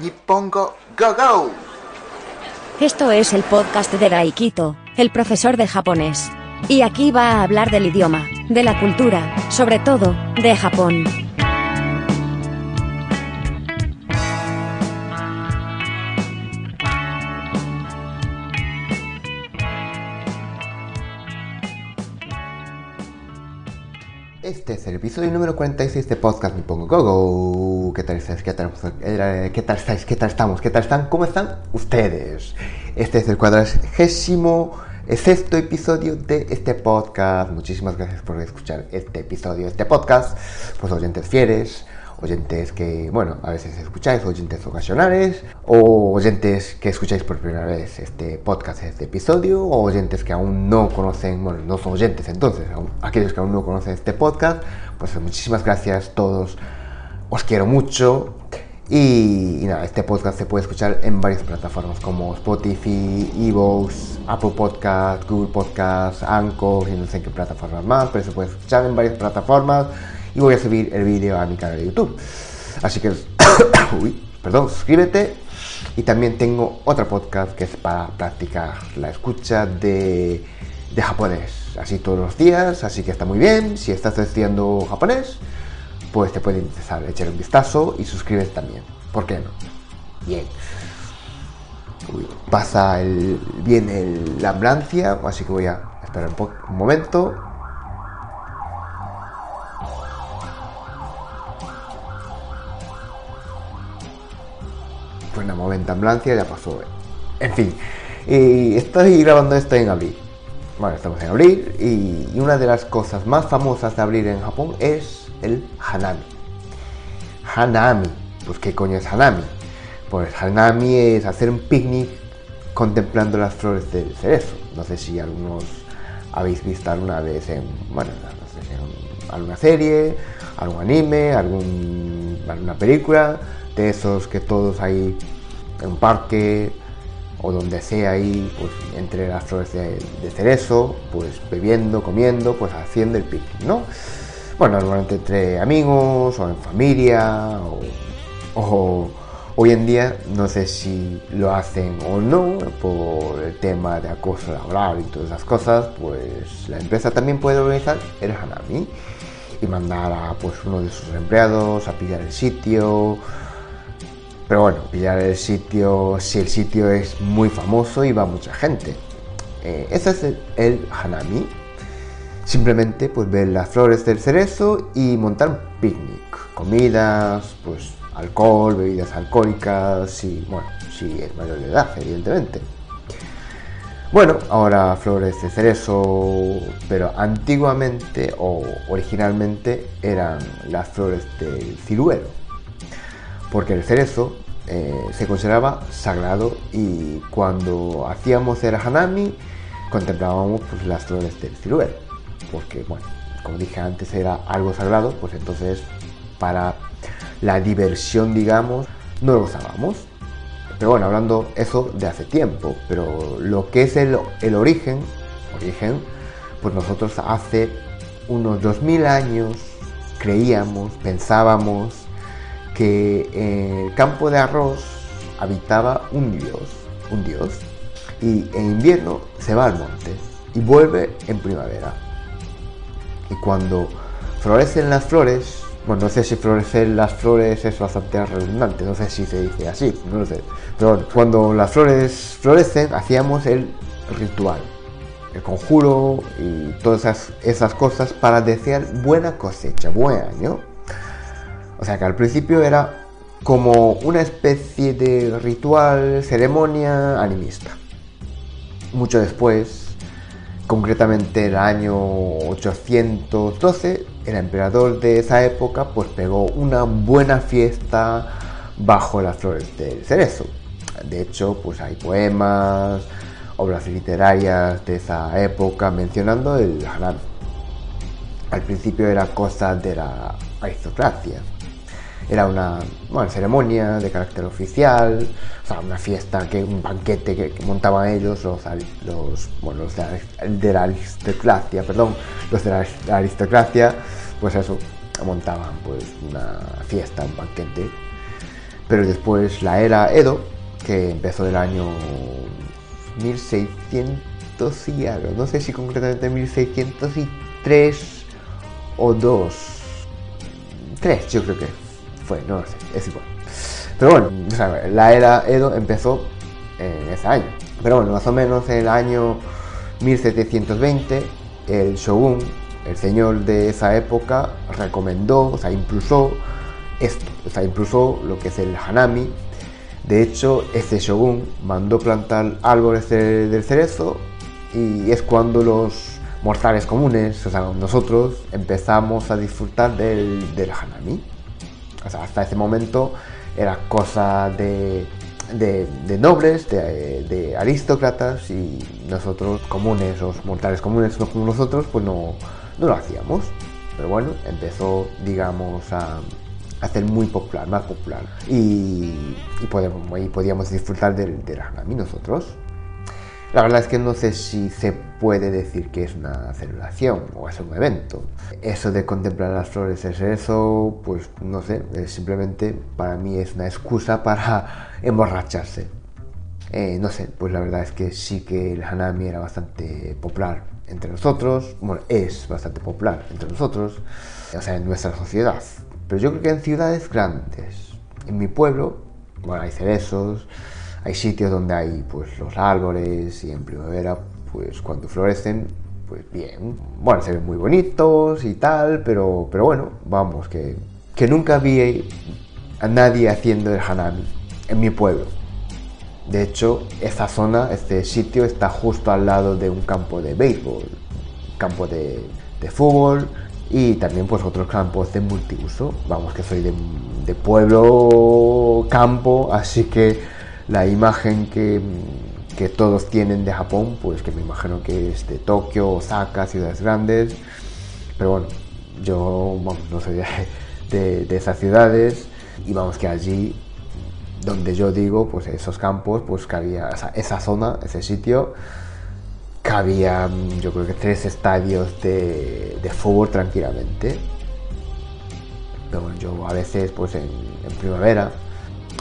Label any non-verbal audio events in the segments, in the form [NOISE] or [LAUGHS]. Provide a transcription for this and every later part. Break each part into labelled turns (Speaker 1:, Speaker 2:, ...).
Speaker 1: Nippongo Go Go.
Speaker 2: Esto es el podcast de Daikito, el profesor de japonés. Y aquí va a hablar del idioma, de la cultura, sobre todo, de Japón.
Speaker 1: Este es el episodio número 46 de Podcast Nippongo Go Go. ¿Qué tal estáis? ¿Qué tal, eh, ¿Qué tal estáis? ¿Qué tal estamos? ¿Qué tal están? ¿Cómo están ustedes? Este es el cuadragésimo sexto episodio de este podcast. Muchísimas gracias por escuchar este episodio este podcast. Pues oyentes fieles, oyentes que, bueno, a veces escucháis, oyentes ocasionales, o oyentes que escucháis por primera vez este podcast, este episodio, o oyentes que aún no conocen, bueno, no son oyentes entonces, aún- aquellos que aún no conocen este podcast, pues muchísimas gracias todos, os quiero mucho. Y, y nada, este podcast se puede escuchar en varias plataformas como Spotify, Evox, Apple Podcast, Google Podcast, Anchor y no sé qué plataformas más, pero se puede escuchar en varias plataformas y voy a subir el vídeo a mi canal de YouTube. Así que, [COUGHS] perdón, suscríbete y también tengo otro podcast que es para practicar la escucha de, de japonés, así todos los días, así que está muy bien. Si estás estudiando japonés, pues te puede interesar echar un vistazo y suscríbete también. ¿Por qué no? Bien. Pasa bien el- la ambulancia, así que voy a esperar un momento. Una momento ambulancia, ya pasó. En fin, y estoy grabando esto en abril. Bueno, estamos en abril y, una de las cosas más famosas de abril en Japón es el Hanami. Hanami, pues ¿qué coño es Hanami? Pues Hanami es hacer un picnic contemplando las flores del cerezo. No sé si algunos habéis visto alguna vez en, bueno, no sé en alguna serie, algún anime, alguna película, de esos que todos ahí en un parque o donde sea ahí, pues entre las flores de, cerezo, pues bebiendo, comiendo, pues haciendo el picnic, ¿no? Bueno, normalmente entre amigos o en familia o, o hoy en día no sé si lo hacen o no por el tema de acoso laboral y todas esas cosas, pues la empresa también puede organizar el Hanami y mandar a pues uno de sus empleados a pillar el sitio, pero bueno, pillar el sitio, si el sitio es muy famoso y va mucha gente. Eh, es el, el Hanami. Simplemente pues ver las flores del cerezo y montar un picnic. Comidas, pues alcohol, bebidas alcohólicas y bueno, si es mayor de edad, evidentemente. Bueno, ahora flores de cerezo, pero antiguamente o originalmente eran las flores del ciruelo porque el cerezo eh, se consideraba sagrado y cuando hacíamos el hanami contemplábamos pues, las flores del ciruelo, porque bueno, como dije antes era algo sagrado, pues entonces para la diversión digamos no lo usábamos. Pero bueno, hablando eso de hace tiempo, pero lo que es el, origen, origen, pues nosotros hace unos 2000 años creíamos, pensábamos que en el campo de arroz habitaba un dios, un dios, y en invierno se va al monte y vuelve en primavera. Y cuando florecen las flores, bueno, no sé si florecen las flores es bastante redundante, no sé si se dice así, no lo sé. Pero cuando las flores florecen, hacíamos el ritual, el conjuro y todas esas, esas cosas para desear buena cosecha, buen año. O sea que al principio era como una especie de ritual, ceremonia animista. Mucho después, concretamente el año 812, el emperador de esa época pues pegó una buena fiesta bajo las flores del cerezo. De hecho, pues hay poemas, obras literarias de esa época mencionando el hanami. Al principio era cosa de la aristocracia. Era una ceremonia de carácter oficial, o sea, una fiesta, que, un banquete que, montaban ellos, los, los, bueno, los de, la, aristocracia, perdón, los de la aris- la aristocracia, pues eso, montaban pues una fiesta, un banquete Pero después la era Edo, que empezó el año 1600 y algo, no sé si concretamente 1603 o 2. 3 yo creo que fue, no lo sé, es igual. Pero bueno, la era Edo empezó en ese año. Pero bueno, más o menos en el año 1720, el shogun, el señor de esa época, recomendó, o sea, impulsó esto, o sea, impulsó lo que es el hanami. De hecho, este shogun mandó plantar árboles del cerezo y es cuando los mortales comunes, o sea, nosotros empezamos a disfrutar del hanami. Hasta ese momento era cosa de, nobles, de, aristócratas y nosotros comunes, los mortales comunes, como nosotros, pues no, no lo hacíamos. Pero bueno, empezó, digamos, a, hacer muy popular, más popular. Y, podemos, y podíamos disfrutar del, del hanami nosotros. La verdad es que no sé si se puede decir que es una celebración o es un evento. Eso de contemplar las flores es eso, pues no sé, simplemente para mí es una excusa para [LAUGHS] emborracharse. Eh, no sé, pues la verdad es que sí que el hanami era bastante popular entre nosotros, bueno, es bastante popular entre nosotros, o sea, en nuestra sociedad. Pero yo creo que en ciudades grandes, en mi pueblo, bueno, hay cerezos, hay sitios donde hay pues los árboles y en primavera pues cuando florecen pues bien, bueno, se ven muy bonitos y tal, pero, pero bueno, vamos, que, que nunca vi a nadie haciendo el hanami en mi pueblo. De hecho, esta zona, este sitio está justo al lado de un campo de béisbol, campo de, de fútbol y también pues otros campos de multiuso. Vamos, que soy de, de pueblo, campo, así que la imagen que, todos tienen de Japón, pues que me imagino que es de Tokio, Osaka, ciudades grandes. Pero bueno, yo no soy [LAUGHS] de, esas ciudades y vamos que allí donde yo digo, pues esos campos, pues que había, esa zona, ese sitio, cabía yo creo que tres estadios de, fútbol tranquilamente. Pero bueno, yo a veces pues en primavera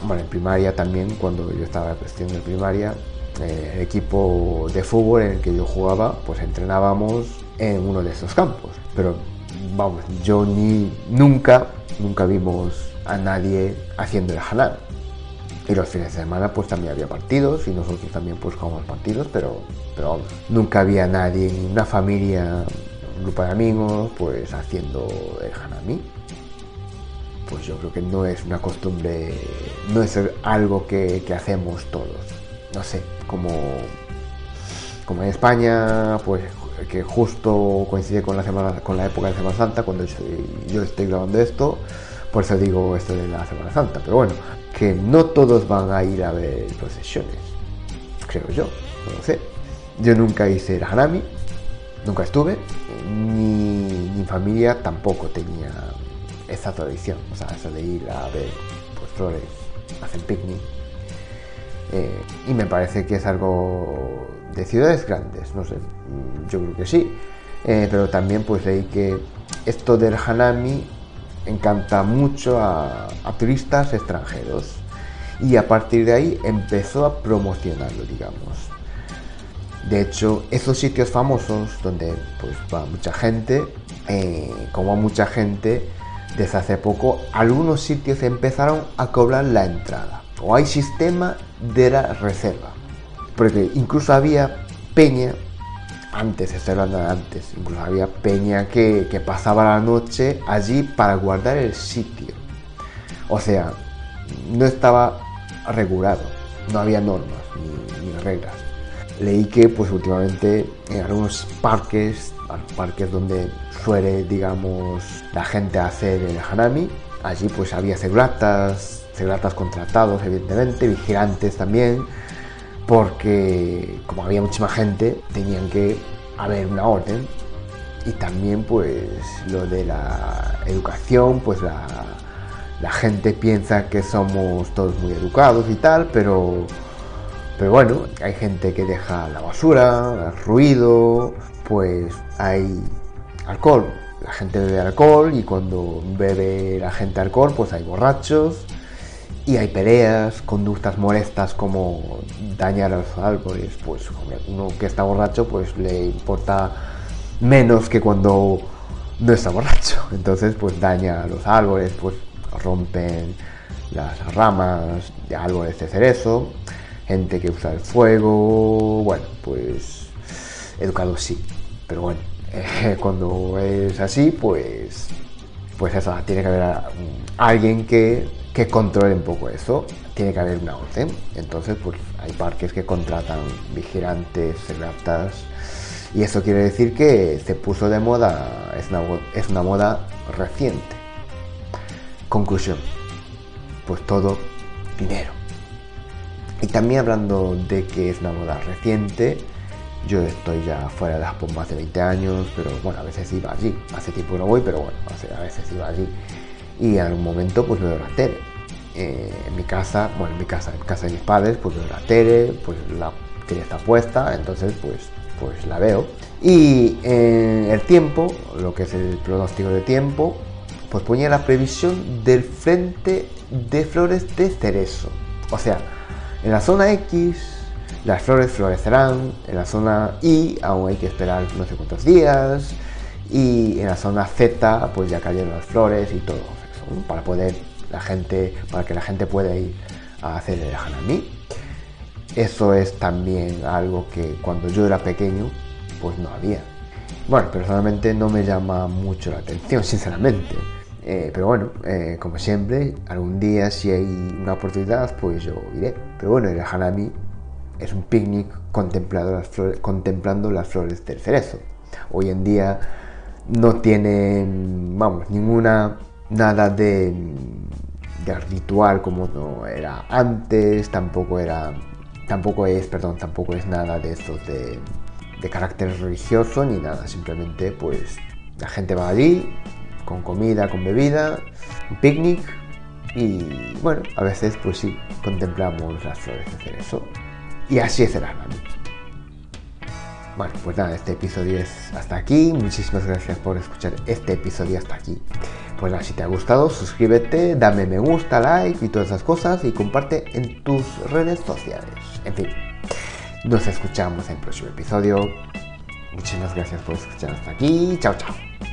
Speaker 1: bueno, en primaria también, cuando yo estaba en primaria, eh, el equipo de fútbol en el que yo jugaba, pues entrenábamos en uno de esos campos. Pero vamos, yo ni nunca, nunca vimos a nadie haciendo el hanami. Y los fines de semana pues también había partidos y nosotros también pues jugábamos partidos, pero, pero vamos, nunca había nadie, ni una familia, un grupo de amigos pues haciendo el hanami pues yo creo que no es una costumbre, no es algo que, hacemos todos. No sé, como, como en España, pues que justo coincide con la, semana, con la época de Semana Santa, cuando yo, estoy grabando esto, por eso digo esto de la Semana Santa. Pero bueno, que no todos van a ir a ver procesiones, creo yo, no lo sé. Yo nunca hice el Hanami, nunca estuve, ni mi familia tampoco tenía esa tradición, o sea, eso de ir a ver flores, hacer picnic. Eh, y me parece que es algo de ciudades grandes, no sé, mm, yo creo que sí, eh, pero también pues leí que esto del Hanami encanta mucho a, turistas extranjeros y a partir de ahí empezó a promocionarlo, digamos. De hecho, esos sitios famosos donde pues va mucha gente, eh, como mucha gente, desde hace poco algunos sitios empezaron a cobrar la entrada o hay sistema de la reserva. Porque incluso había peña, antes, estoy hablando de antes, incluso había peña que, pasaba la noche allí para guardar el sitio. O sea, no estaba regulado, no había normas ni, ni reglas. Leí que pues últimamente en algunos parques parques donde suele, digamos, la gente hacer el hanami. Allí pues había seguratas, seguratas contratados, evidentemente, vigilantes también, porque como había mucha gente, tenían que haber una orden. Y también pues lo de la educación, pues la, la gente piensa que somos todos muy educados y tal, pero pero bueno, hay gente que deja la basura, el ruido, pues hay alcohol. La gente bebe alcohol y cuando bebe la gente alcohol, pues hay borrachos y hay peleas, conductas molestas como dañar a los árboles, pues uno que está borracho pues le importa menos que cuando no está borracho. [LAUGHS] Entonces pues daña a los árboles, pues rompen las ramas de árboles de cerezo, gente que usa el fuego, bueno, pues educado sí, pero bueno, [LAUGHS] cuando es así pues pues eso, tiene que haber alguien que que controle un poco eso, tiene que haber una orden. Entonces, pues hay parques que contratan vigilantes, seguratas, y eso quiere decir que se puso de moda, es una, es una moda reciente. Conclusión, pues todo dinero. Y también hablando de que es una moda reciente, yo estoy ya fuera de Japón más de 20 años, pero bueno, a veces iba allí. Hace tiempo no voy, pero bueno, a veces iba allí y en algún momento pues veo la tele. Eh, en mi casa, bueno, en mi casa, en casa de mis padres, pues veo la tele, pues la tele está puesta, entonces pues, pues la veo. Y en el tiempo, lo que es el pronóstico de tiempo, pues ponía la previsión del frente de flores de cerezo. O sea, en la zona X las flores florecerán, en la zona Y aún hay que esperar no sé cuántos días, y en la zona Z pues ya cayeron las flores y todo para poder la gente, para que la gente pueda ir a hacer el hanami. Eso es también algo que cuando yo era pequeño, pues no había. Bueno, personalmente no me llama mucho la atención, sinceramente. Eh, pero bueno, eh, como siempre, algún día si hay una oportunidad, pues yo iré. Pero bueno, el hanami es un picnic contemplando las flores, contemplando las flores del cerezo. Hoy en día no tiene, vamos, ninguna nada de, ritual como no era antes, tampoco era, tampoco es, perdón, tampoco es nada de estos de, de carácter religioso ni nada, simplemente pues la gente va allí con comida, con bebida, un picnic y bueno, a veces pues sí, contemplamos las flores de cerezo y así es el Bueno, pues nada, este episodio es hasta aquí. Muchísimas gracias por escuchar este episodio hasta aquí. Pues nada, si te ha gustado, suscríbete, dame me gusta, like y todas esas cosas y comparte en tus redes sociales. En fin, nos escuchamos en el próximo episodio. Muchísimas gracias por escuchar hasta aquí. Chao, chao.